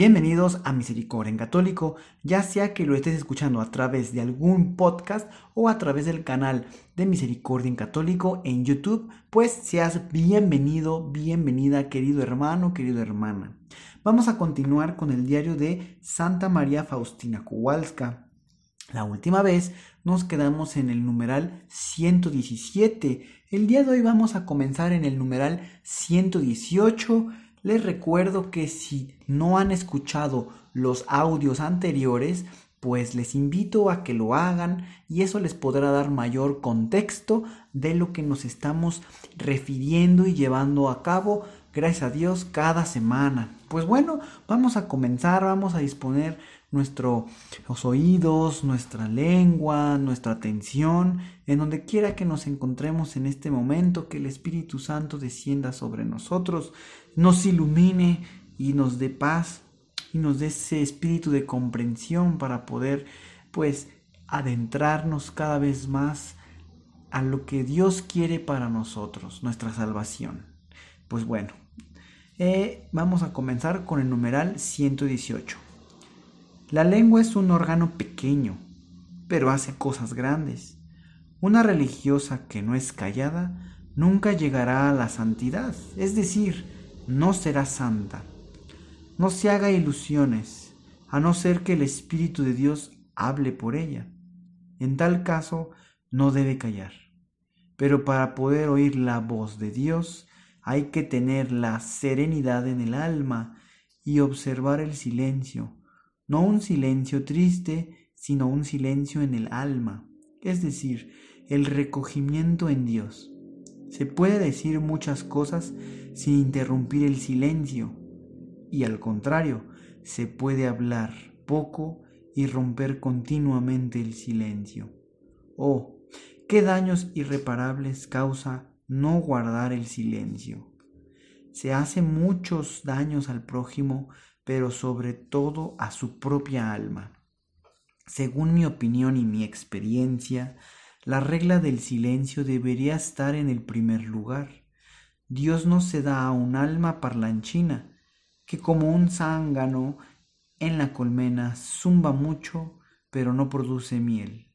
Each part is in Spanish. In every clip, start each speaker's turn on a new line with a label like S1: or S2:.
S1: Bienvenidos a Misericordia en Católico, ya sea que lo estés escuchando a través de algún podcast o a través del canal de Misericordia en Católico en YouTube, pues seas bienvenido, bienvenida, querido hermano, querida hermana. Vamos a continuar con el diario de Santa María Faustina Kowalska. La última vez nos quedamos en el numeral 117. El día de hoy vamos a comenzar en el numeral 118 les recuerdo que si no han escuchado los audios anteriores, pues les invito a que lo hagan y eso les podrá dar mayor contexto de lo que nos estamos refiriendo y llevando a cabo, gracias a Dios, cada semana. Pues bueno, vamos a comenzar, vamos a disponer nuestros oídos, nuestra lengua, nuestra atención, en donde quiera que nos encontremos en este momento, que el Espíritu Santo descienda sobre nosotros, nos ilumine y nos dé paz y nos dé ese espíritu de comprensión para poder pues adentrarnos cada vez más a lo que Dios quiere para nosotros, nuestra salvación. Pues bueno, eh, vamos a comenzar con el numeral 118. La lengua es un órgano pequeño, pero hace cosas grandes. Una religiosa que no es callada nunca llegará a la santidad, es decir, no será santa. No se haga ilusiones, a no ser que el Espíritu de Dios hable por ella. En tal caso, no debe callar. Pero para poder oír la voz de Dios, hay que tener la serenidad en el alma y observar el silencio, no un silencio triste, sino un silencio en el alma, es decir, el recogimiento en Dios. Se puede decir muchas cosas sin interrumpir el silencio, y al contrario, se puede hablar poco y romper continuamente el silencio. Oh, qué daños irreparables causa no guardar el silencio. Se hace muchos daños al prójimo pero sobre todo a su propia alma. Según mi opinión y mi experiencia, la regla del silencio debería estar en el primer lugar. Dios no se da a un alma parlanchina, que como un zángano en la colmena zumba mucho, pero no produce miel.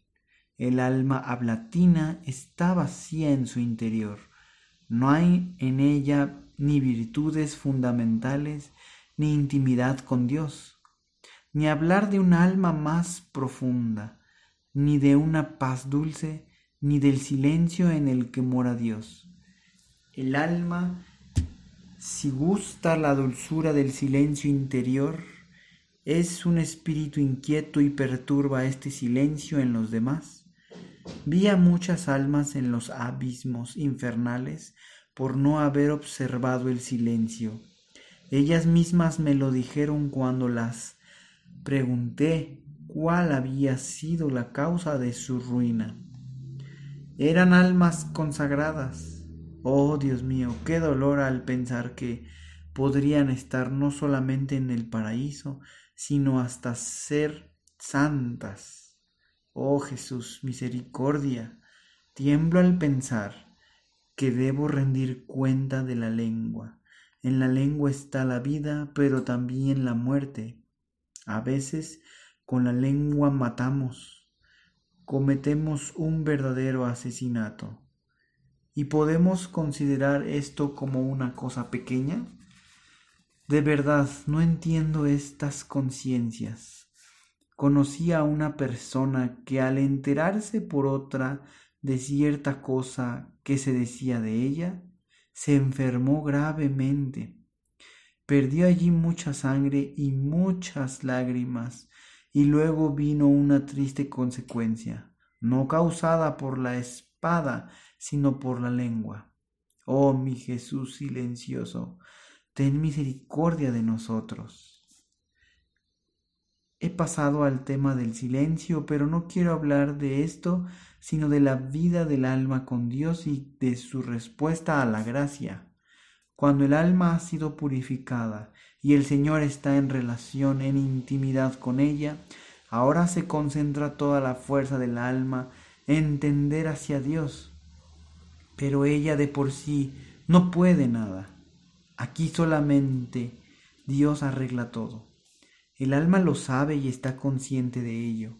S1: El alma ablatina está vacía en su interior. No hay en ella ni virtudes fundamentales ni intimidad con Dios, ni hablar de un alma más profunda, ni de una paz dulce, ni del silencio en el que mora Dios. El alma, si gusta la dulzura del silencio interior, es un espíritu inquieto y perturba este silencio en los demás. Vi a muchas almas en los abismos infernales por no haber observado el silencio ellas mismas me lo dijeron cuando las pregunté cuál había sido la causa de su ruina. Eran almas consagradas. Oh Dios mío, qué dolor al pensar que podrían estar no solamente en el paraíso, sino hasta ser santas. Oh Jesús, misericordia, tiemblo al pensar que debo rendir cuenta de la lengua en la lengua está la vida, pero también la muerte. A veces con la lengua matamos, cometemos un verdadero asesinato. ¿Y podemos considerar esto como una cosa pequeña? De verdad, no entiendo estas conciencias. Conocí a una persona que al enterarse por otra de cierta cosa que se decía de ella, se enfermó gravemente. Perdió allí mucha sangre y muchas lágrimas, y luego vino una triste consecuencia, no causada por la espada, sino por la lengua. Oh mi Jesús silencioso, ten misericordia de nosotros. He pasado al tema del silencio, pero no quiero hablar de esto, sino de la vida del alma con Dios y de su respuesta a la gracia. Cuando el alma ha sido purificada y el Señor está en relación, en intimidad con ella, ahora se concentra toda la fuerza del alma en tender hacia Dios. Pero ella de por sí no puede nada. Aquí solamente Dios arregla todo. El alma lo sabe y está consciente de ello.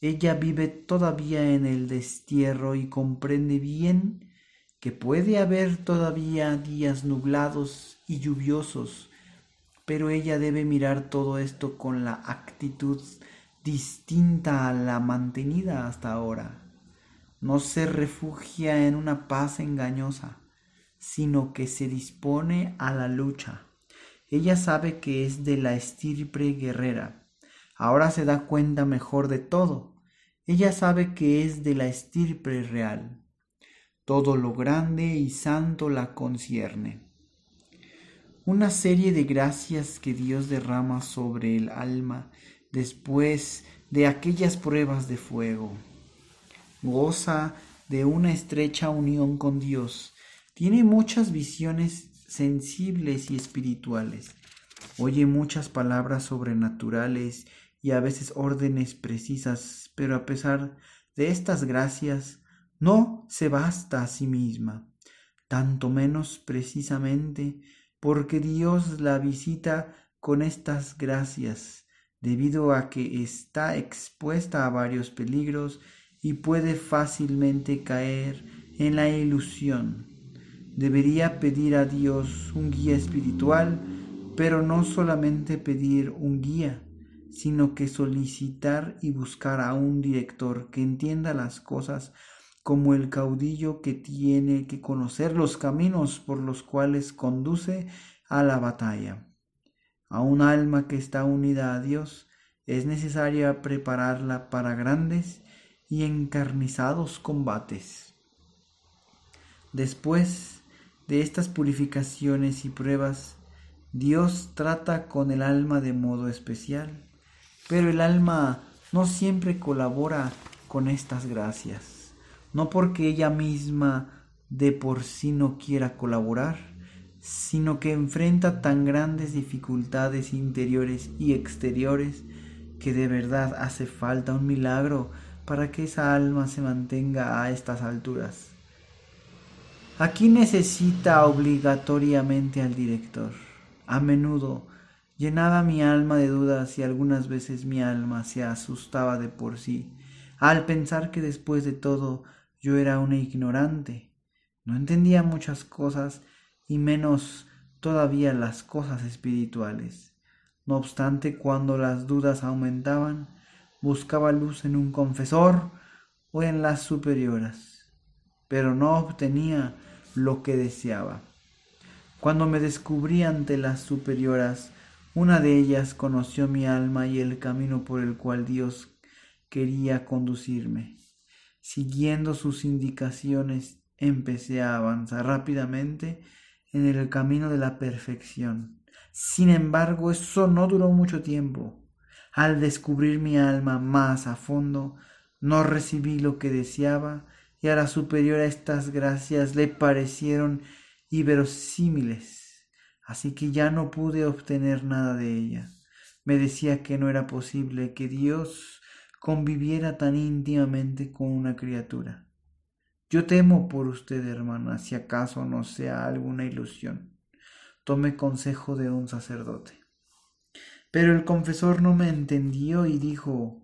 S1: Ella vive todavía en el destierro y comprende bien que puede haber todavía días nublados y lluviosos, pero ella debe mirar todo esto con la actitud distinta a la mantenida hasta ahora. No se refugia en una paz engañosa, sino que se dispone a la lucha. Ella sabe que es de la estirpe guerrera. Ahora se da cuenta mejor de todo. Ella sabe que es de la estirpe real todo lo grande y santo la concierne. Una serie de gracias que Dios derrama sobre el alma después de aquellas pruebas de fuego. Goza de una estrecha unión con Dios. Tiene muchas visiones sensibles y espirituales. Oye muchas palabras sobrenaturales y a veces órdenes precisas, pero a pesar de estas gracias, no se basta a sí misma, tanto menos precisamente porque Dios la visita con estas gracias, debido a que está expuesta a varios peligros y puede fácilmente caer en la ilusión. Debería pedir a Dios un guía espiritual, pero no solamente pedir un guía, sino que solicitar y buscar a un director que entienda las cosas como el caudillo que tiene que conocer los caminos por los cuales conduce a la batalla. A un alma que está unida a Dios es necesaria prepararla para grandes y encarnizados combates. Después de estas purificaciones y pruebas, Dios trata con el alma de modo especial, pero el alma no siempre colabora con estas gracias no porque ella misma de por sí no quiera colaborar, sino que enfrenta tan grandes dificultades interiores y exteriores que de verdad hace falta un milagro para que esa alma se mantenga a estas alturas. Aquí necesita obligatoriamente al director. A menudo llenaba mi alma de dudas y algunas veces mi alma se asustaba de por sí, al pensar que después de todo yo era una ignorante, no entendía muchas cosas y menos todavía las cosas espirituales. No obstante, cuando las dudas aumentaban, buscaba luz en un confesor o en las superioras, pero no obtenía lo que deseaba. Cuando me descubrí ante las superioras, una de ellas conoció mi alma y el camino por el cual Dios quería conducirme. Siguiendo sus indicaciones, empecé a avanzar rápidamente en el camino de la perfección. Sin embargo, eso no duró mucho tiempo. Al descubrir mi alma más a fondo, no recibí lo que deseaba y a la superior a estas gracias le parecieron inverosímiles, así que ya no pude obtener nada de ella. Me decía que no era posible que Dios conviviera tan íntimamente con una criatura. Yo temo por usted, hermana, si acaso no sea alguna ilusión. Tome consejo de un sacerdote. Pero el confesor no me entendió y dijo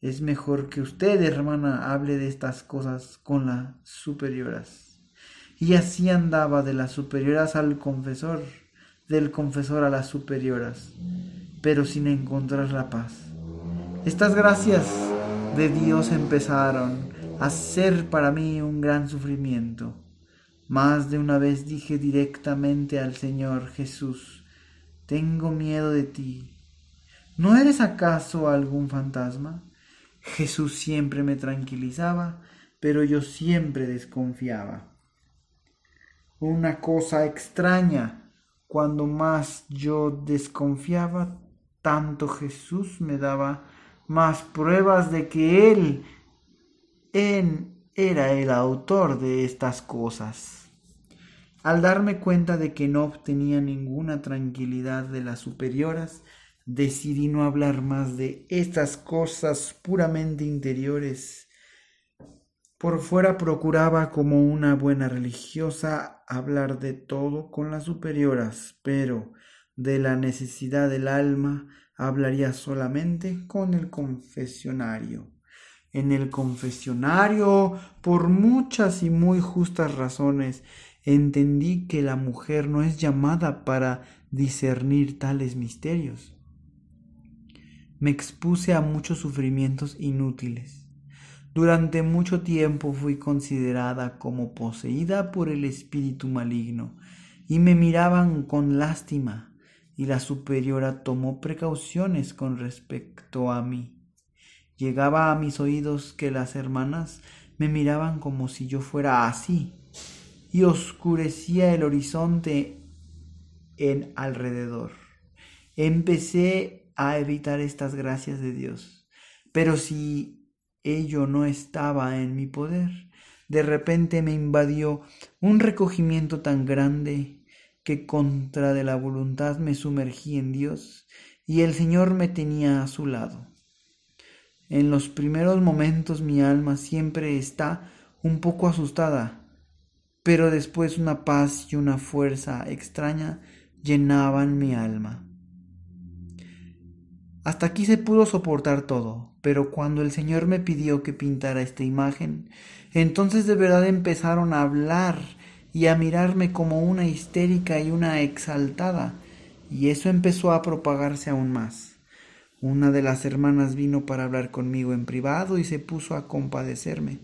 S1: es mejor que usted, hermana, hable de estas cosas con las superioras. Y así andaba de las superioras al confesor, del confesor a las superioras, pero sin encontrar la paz. Estas gracias de Dios empezaron a ser para mí un gran sufrimiento. Más de una vez dije directamente al Señor Jesús, tengo miedo de ti. ¿No eres acaso algún fantasma? Jesús siempre me tranquilizaba, pero yo siempre desconfiaba. Una cosa extraña, cuando más yo desconfiaba, tanto Jesús me daba más pruebas de que Él en, era el autor de estas cosas. Al darme cuenta de que no obtenía ninguna tranquilidad de las superioras, decidí no hablar más de estas cosas puramente interiores. Por fuera procuraba como una buena religiosa hablar de todo con las superioras, pero de la necesidad del alma hablaría solamente con el confesionario. En el confesionario, por muchas y muy justas razones, entendí que la mujer no es llamada para discernir tales misterios. Me expuse a muchos sufrimientos inútiles. Durante mucho tiempo fui considerada como poseída por el espíritu maligno y me miraban con lástima y la superiora tomó precauciones con respecto a mí. Llegaba a mis oídos que las hermanas me miraban como si yo fuera así, y oscurecía el horizonte en alrededor. Empecé a evitar estas gracias de Dios, pero si ello no estaba en mi poder, de repente me invadió un recogimiento tan grande que contra de la voluntad me sumergí en Dios y el Señor me tenía a su lado. En los primeros momentos mi alma siempre está un poco asustada, pero después una paz y una fuerza extraña llenaban mi alma. Hasta aquí se pudo soportar todo, pero cuando el Señor me pidió que pintara esta imagen, entonces de verdad empezaron a hablar y a mirarme como una histérica y una exaltada, y eso empezó a propagarse aún más. Una de las hermanas vino para hablar conmigo en privado y se puso a compadecerme.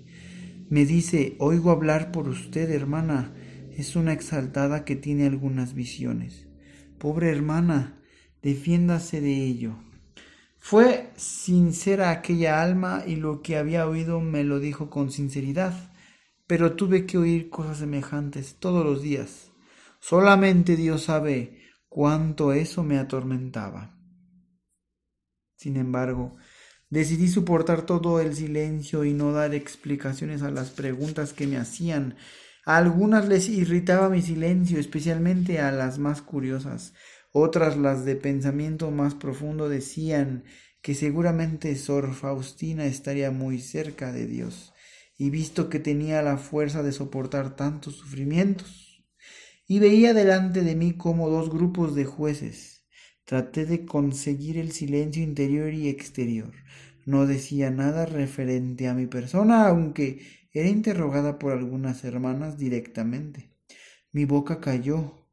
S1: Me dice, oigo hablar por usted, hermana. Es una exaltada que tiene algunas visiones. Pobre hermana, defiéndase de ello. Fue sincera aquella alma y lo que había oído me lo dijo con sinceridad, pero tuve que oír cosas semejantes todos los días. Solamente Dios sabe cuánto eso me atormentaba. Sin embargo, decidí soportar todo el silencio y no dar explicaciones a las preguntas que me hacían. A algunas les irritaba mi silencio, especialmente a las más curiosas. Otras, las de pensamiento más profundo, decían que seguramente Sor Faustina estaría muy cerca de Dios, y visto que tenía la fuerza de soportar tantos sufrimientos. Y veía delante de mí como dos grupos de jueces, Traté de conseguir el silencio interior y exterior. No decía nada referente a mi persona, aunque era interrogada por algunas hermanas directamente. Mi boca cayó.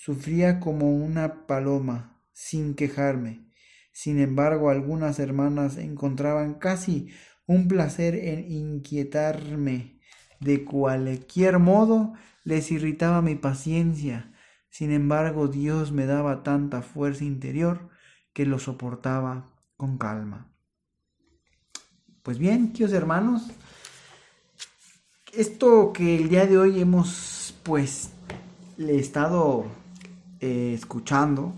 S1: Sufría como una paloma, sin quejarme. Sin embargo, algunas hermanas encontraban casi un placer en inquietarme. De cualquier modo, les irritaba mi paciencia sin embargo, Dios me daba tanta fuerza interior que lo soportaba con calma. Pues bien, queridos hermanos, esto que el día de hoy hemos pues le he estado eh, escuchando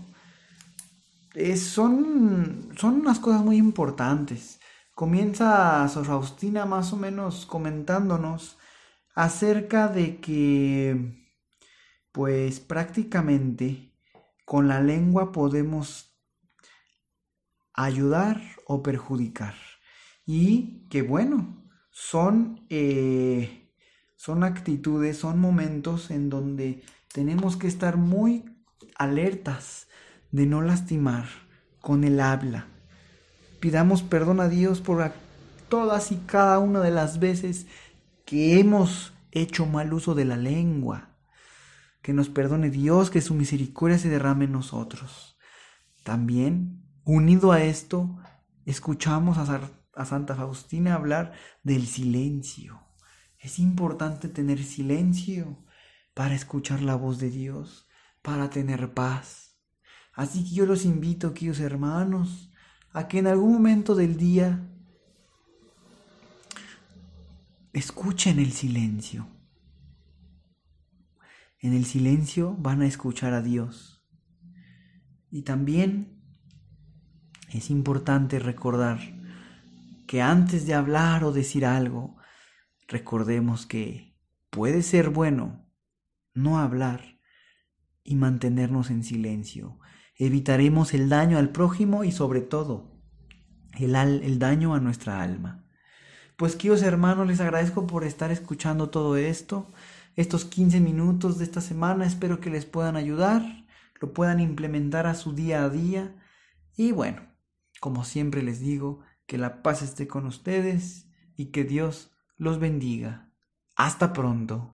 S1: son, son unas cosas muy importantes. Comienza Sor Faustina más o menos comentándonos acerca de que pues prácticamente con la lengua podemos ayudar o perjudicar. Y que bueno, son, eh, son actitudes, son momentos en donde tenemos que estar muy alertas de no lastimar con el habla. Pidamos perdón a Dios por todas y cada una de las veces que hemos hecho mal uso de la lengua que nos perdone Dios, que su misericordia se derrame en nosotros. También, unido a esto, escuchamos a, a Santa Faustina hablar del silencio. Es importante tener silencio para escuchar la voz de Dios, para tener paz. Así que yo los invito, queridos hermanos, a que en algún momento del día escuchen el silencio. En el silencio van a escuchar a Dios. Y también es importante recordar que antes de hablar o decir algo, recordemos que puede ser bueno no hablar y mantenernos en silencio. Evitaremos el daño al prójimo y sobre todo el, el daño a nuestra alma. Pues queridos hermanos, les agradezco por estar escuchando todo esto, estos 15 minutos de esta semana, espero que les puedan ayudar, lo puedan implementar a su día a día y bueno, como siempre les digo, que la paz esté con ustedes y que Dios los bendiga. Hasta pronto.